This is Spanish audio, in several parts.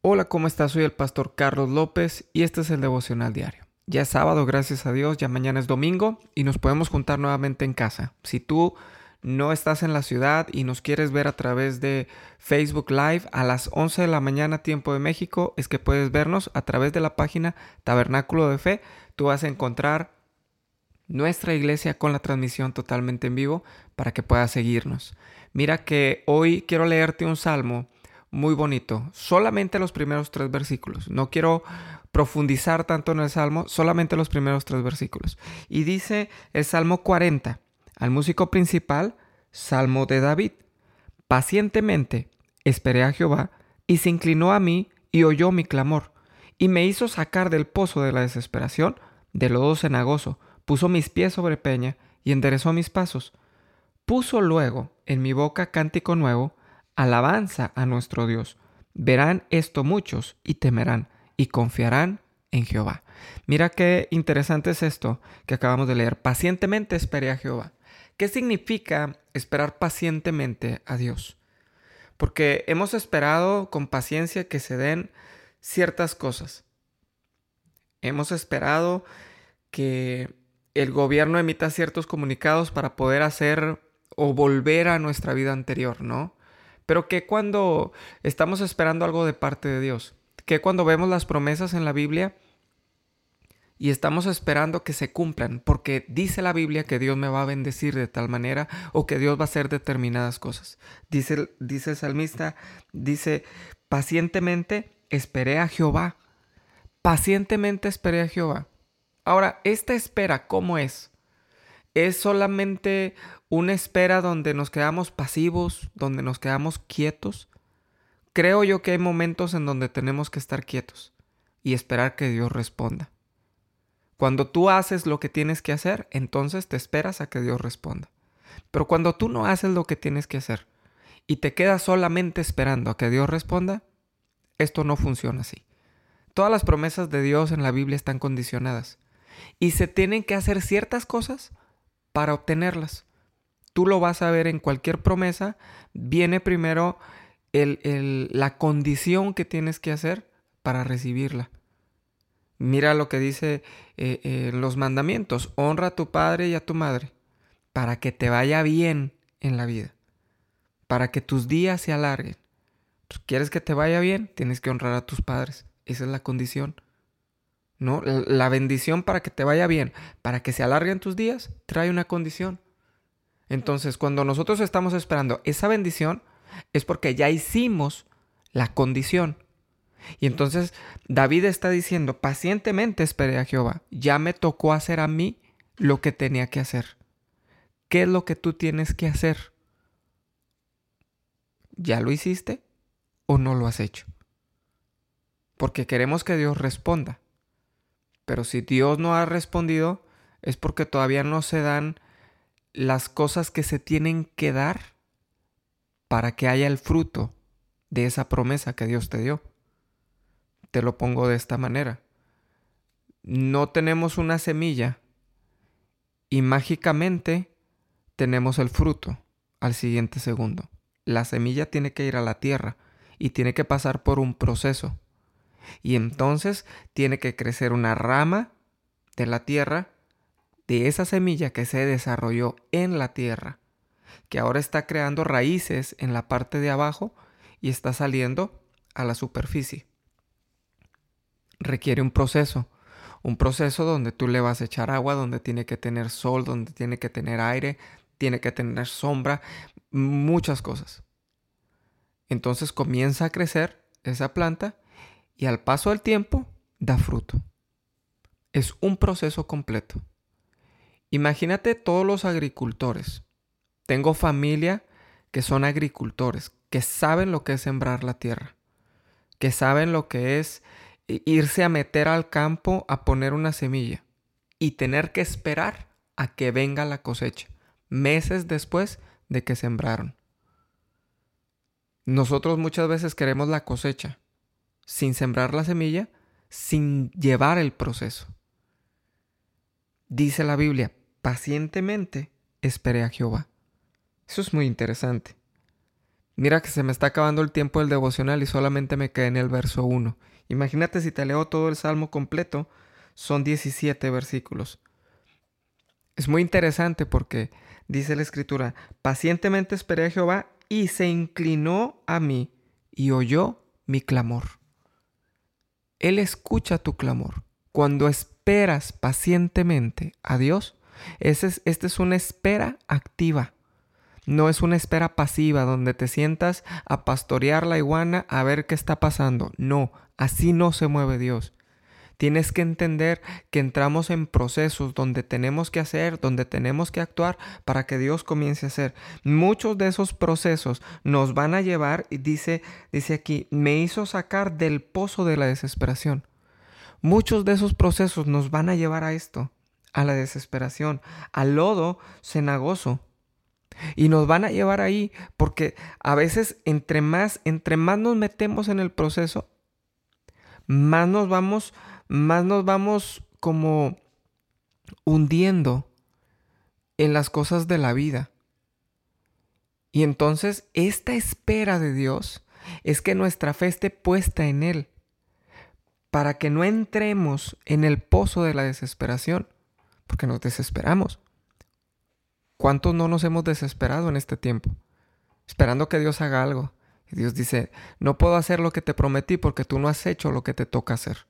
Hola, ¿cómo estás? Soy el pastor Carlos López y este es el devocional diario. Ya es sábado, gracias a Dios, ya mañana es domingo y nos podemos juntar nuevamente en casa. Si tú no estás en la ciudad y nos quieres ver a través de Facebook Live a las 11 de la mañana tiempo de México, es que puedes vernos a través de la página Tabernáculo de Fe. Tú vas a encontrar nuestra iglesia con la transmisión totalmente en vivo para que puedas seguirnos. Mira que hoy quiero leerte un salmo muy bonito. Solamente los primeros tres versículos. No quiero profundizar tanto en el Salmo, solamente los primeros tres versículos. Y dice el Salmo 40, al músico principal, Salmo de David. Pacientemente esperé a Jehová, y se inclinó a mí y oyó mi clamor, y me hizo sacar del pozo de la desesperación, de lodo cenagoso, puso mis pies sobre peña, y enderezó mis pasos. Puso luego en mi boca cántico nuevo, alabanza a nuestro Dios. Verán esto muchos y temerán y confiarán en Jehová. Mira qué interesante es esto que acabamos de leer. Pacientemente esperé a Jehová. ¿Qué significa esperar pacientemente a Dios? Porque hemos esperado con paciencia que se den ciertas cosas. Hemos esperado que el gobierno emita ciertos comunicados para poder hacer o volver a nuestra vida anterior, ¿no? Pero que cuando estamos esperando algo de parte de Dios, que cuando vemos las promesas en la Biblia y estamos esperando que se cumplan, porque dice la Biblia que Dios me va a bendecir de tal manera o que Dios va a hacer determinadas cosas. Dice, dice el salmista, dice, pacientemente esperé a Jehová. Pacientemente esperé a Jehová. Ahora, esta espera, ¿cómo es? ¿Es solamente una espera donde nos quedamos pasivos, donde nos quedamos quietos. Creo yo que hay momentos en donde tenemos que estar quietos y esperar que Dios responda. Cuando tú haces lo que tienes que hacer, entonces te esperas a que Dios responda. Pero cuando tú no haces lo que tienes que hacer y te quedas solamente esperando a que Dios responda, esto no funciona así. Todas las promesas de Dios en la Biblia están condicionadas y se tienen que hacer ciertas cosas para obtenerlas tú lo vas a ver en cualquier promesa, viene primero la condición que tienes que hacer para recibirla. Mira lo que dice eh, eh, los mandamientos, honra a tu padre y a tu madre, para que te vaya bien en la vida, para que tus días se alarguen. ¿Quieres que te vaya bien? Tienes que honrar a tus padres. Esa es la condición. ¿No? La bendición para que te vaya bien, para que se alarguen tus días, trae una condición. Entonces, cuando nosotros estamos esperando esa bendición, es porque ya hicimos la condición. Y entonces David está diciendo, pacientemente esperé a Jehová, ya me tocó hacer a mí lo que tenía que hacer. ¿Qué es lo que tú tienes que hacer? ¿Ya lo hiciste o no lo has hecho? Porque queremos que Dios responda. Pero si Dios no ha respondido, es porque todavía no se dan las cosas que se tienen que dar para que haya el fruto de esa promesa que Dios te dio. Te lo pongo de esta manera. No tenemos una semilla y mágicamente tenemos el fruto al siguiente segundo. La semilla tiene que ir a la tierra y tiene que pasar por un proceso. Y entonces tiene que crecer una rama de la tierra de esa semilla que se desarrolló en la tierra, que ahora está creando raíces en la parte de abajo y está saliendo a la superficie. Requiere un proceso, un proceso donde tú le vas a echar agua, donde tiene que tener sol, donde tiene que tener aire, tiene que tener sombra, muchas cosas. Entonces comienza a crecer esa planta y al paso del tiempo da fruto. Es un proceso completo. Imagínate todos los agricultores. Tengo familia que son agricultores, que saben lo que es sembrar la tierra, que saben lo que es irse a meter al campo a poner una semilla y tener que esperar a que venga la cosecha, meses después de que sembraron. Nosotros muchas veces queremos la cosecha sin sembrar la semilla, sin llevar el proceso. Dice la Biblia, pacientemente esperé a Jehová. Eso es muy interesante. Mira que se me está acabando el tiempo del devocional y solamente me quedé en el verso 1. Imagínate si te leo todo el salmo completo, son 17 versículos. Es muy interesante porque dice la escritura, pacientemente esperé a Jehová y se inclinó a mí y oyó mi clamor. Él escucha tu clamor. Cuando esperas pacientemente a Dios, esta es, es una espera activa. No es una espera pasiva donde te sientas a pastorear la iguana a ver qué está pasando. No, así no se mueve Dios. Tienes que entender que entramos en procesos donde tenemos que hacer, donde tenemos que actuar para que Dios comience a hacer. Muchos de esos procesos nos van a llevar, y dice, dice aquí, me hizo sacar del pozo de la desesperación. Muchos de esos procesos nos van a llevar a esto, a la desesperación, al lodo cenagoso. Y nos van a llevar ahí porque a veces entre más, entre más nos metemos en el proceso, más nos vamos, más nos vamos como hundiendo en las cosas de la vida. Y entonces esta espera de Dios es que nuestra fe esté puesta en Él, para que no entremos en el pozo de la desesperación, porque nos desesperamos. ¿Cuántos no nos hemos desesperado en este tiempo? Esperando que Dios haga algo. Y Dios dice, no puedo hacer lo que te prometí porque tú no has hecho lo que te toca hacer.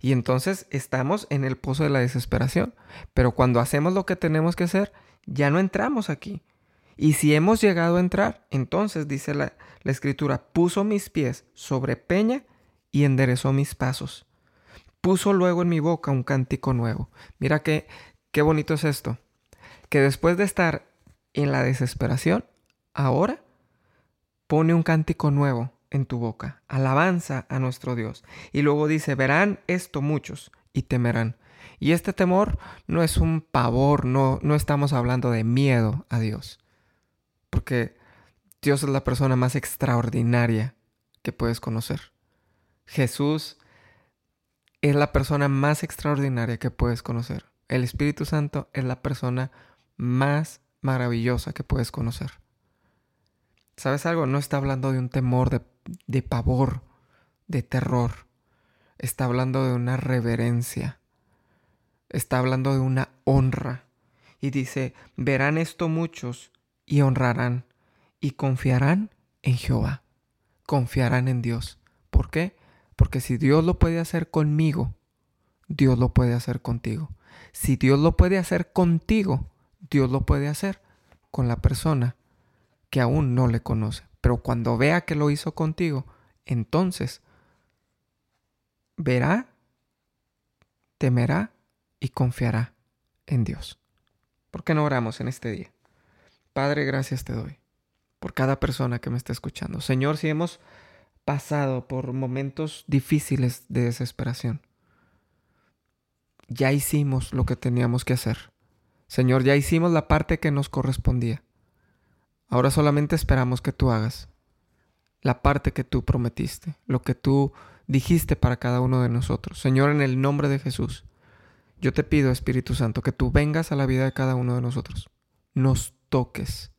Y entonces estamos en el pozo de la desesperación. Pero cuando hacemos lo que tenemos que hacer, ya no entramos aquí. Y si hemos llegado a entrar, entonces dice la, escritura, puso mis pies sobre peña y enderezó mis pasos. Puso luego en mi boca un cántico nuevo. Mira qué, qué bonito es esto que después de estar en la desesperación, ahora pone un cántico nuevo en tu boca, alabanza a nuestro Dios. Y luego dice, verán esto muchos y temerán. Y este temor no es un pavor, no, no estamos hablando de miedo a Dios, porque Dios es la persona más extraordinaria que puedes conocer. Jesús es la persona más extraordinaria que puedes conocer. El Espíritu Santo es la persona más maravillosa que puedes conocer. ¿Sabes algo? No está hablando de un temor, de, de pavor, de terror. Está hablando de una reverencia. Está hablando de una honra. Y dice, verán esto muchos y honrarán y confiarán en Jehová. Confiarán en Dios. ¿Por qué? Porque si Dios lo puede hacer conmigo, Dios lo puede hacer contigo. Si Dios lo puede hacer contigo, Dios lo puede hacer con la persona que aún no le conoce. Pero cuando vea que lo hizo contigo, entonces verá, temerá y confiará en Dios. ¿Por qué no oramos en este día? Padre, gracias te doy por cada persona que me está escuchando. Señor, si hemos pasado por momentos difíciles de desesperación, ya hicimos lo que teníamos que hacer. Señor, ya hicimos la parte que nos correspondía. Ahora solamente esperamos que tú hagas la parte que tú prometiste, lo que tú dijiste para cada uno de nosotros. Señor, en el nombre de Jesús, yo te pido, Espíritu Santo, que tú vengas a la vida de cada uno de nosotros, nos toques,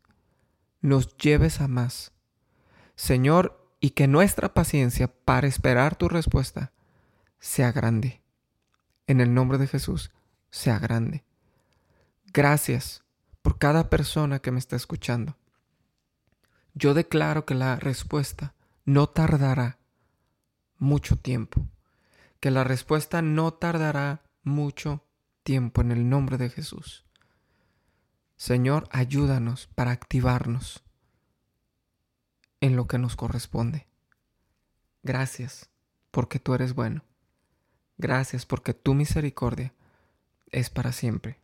nos lleves a más. Señor, y que nuestra paciencia para esperar tu respuesta sea grande. En el nombre de Jesús, sea grande. Gracias por cada persona que me está escuchando. Yo declaro que la respuesta no tardará mucho tiempo. Que la respuesta no tardará mucho tiempo en el nombre de Jesús. Señor, ayúdanos para activarnos en lo que nos corresponde. Gracias porque tú eres bueno. Gracias porque tu misericordia es para siempre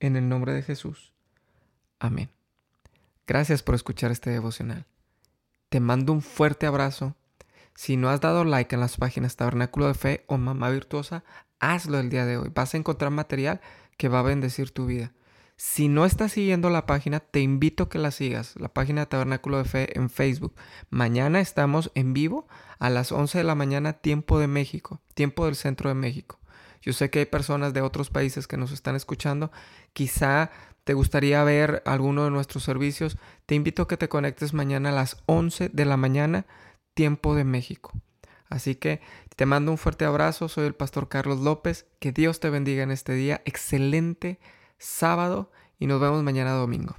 en el nombre de Jesús. Amén. Gracias por escuchar este devocional. Te mando un fuerte abrazo. Si no has dado like en las páginas Tabernáculo de Fe o Mamá Virtuosa, hazlo el día de hoy. Vas a encontrar material que va a bendecir tu vida. Si no estás siguiendo la página, te invito a que la sigas, la página Tabernáculo de Fe en Facebook. Mañana estamos en vivo a las 11 de la mañana, tiempo de México, tiempo del centro de México. Yo sé que hay personas de otros países que nos están escuchando. Quizá te gustaría ver alguno de nuestros servicios. Te invito a que te conectes mañana a las 11 de la mañana, tiempo de México. Así que te mando un fuerte abrazo. Soy el pastor Carlos López. Que Dios te bendiga en este día. Excelente sábado y nos vemos mañana domingo.